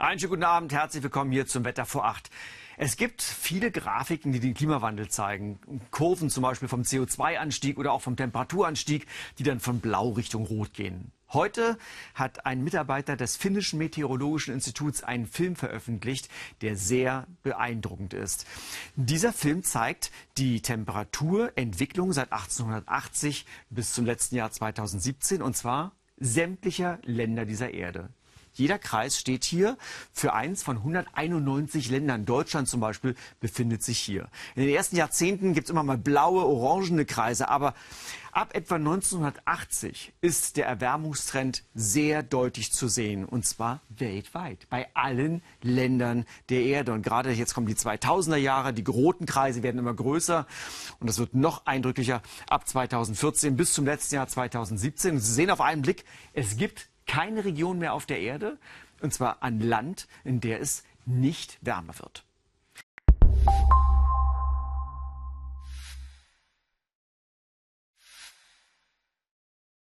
Einen schönen guten Abend, herzlich willkommen hier zum Wetter vor acht. Es gibt viele Grafiken, die den Klimawandel zeigen. Kurven zum Beispiel vom CO2-Anstieg oder auch vom Temperaturanstieg, die dann von blau Richtung rot gehen. Heute hat ein Mitarbeiter des finnischen Meteorologischen Instituts einen Film veröffentlicht, der sehr beeindruckend ist. Dieser Film zeigt die Temperaturentwicklung seit 1880 bis zum letzten Jahr 2017 und zwar sämtlicher Länder dieser Erde. Jeder Kreis steht hier für eins von 191 Ländern. Deutschland zum Beispiel befindet sich hier. In den ersten Jahrzehnten gibt es immer mal blaue, orangene Kreise, aber ab etwa 1980 ist der Erwärmungstrend sehr deutlich zu sehen, und zwar weltweit, bei allen Ländern der Erde. Und gerade jetzt kommen die 2000er Jahre, die roten Kreise werden immer größer und das wird noch eindrücklicher ab 2014 bis zum letzten Jahr 2017. Sie sehen auf einen Blick, es gibt keine Region mehr auf der Erde, und zwar an Land, in der es nicht wärmer wird.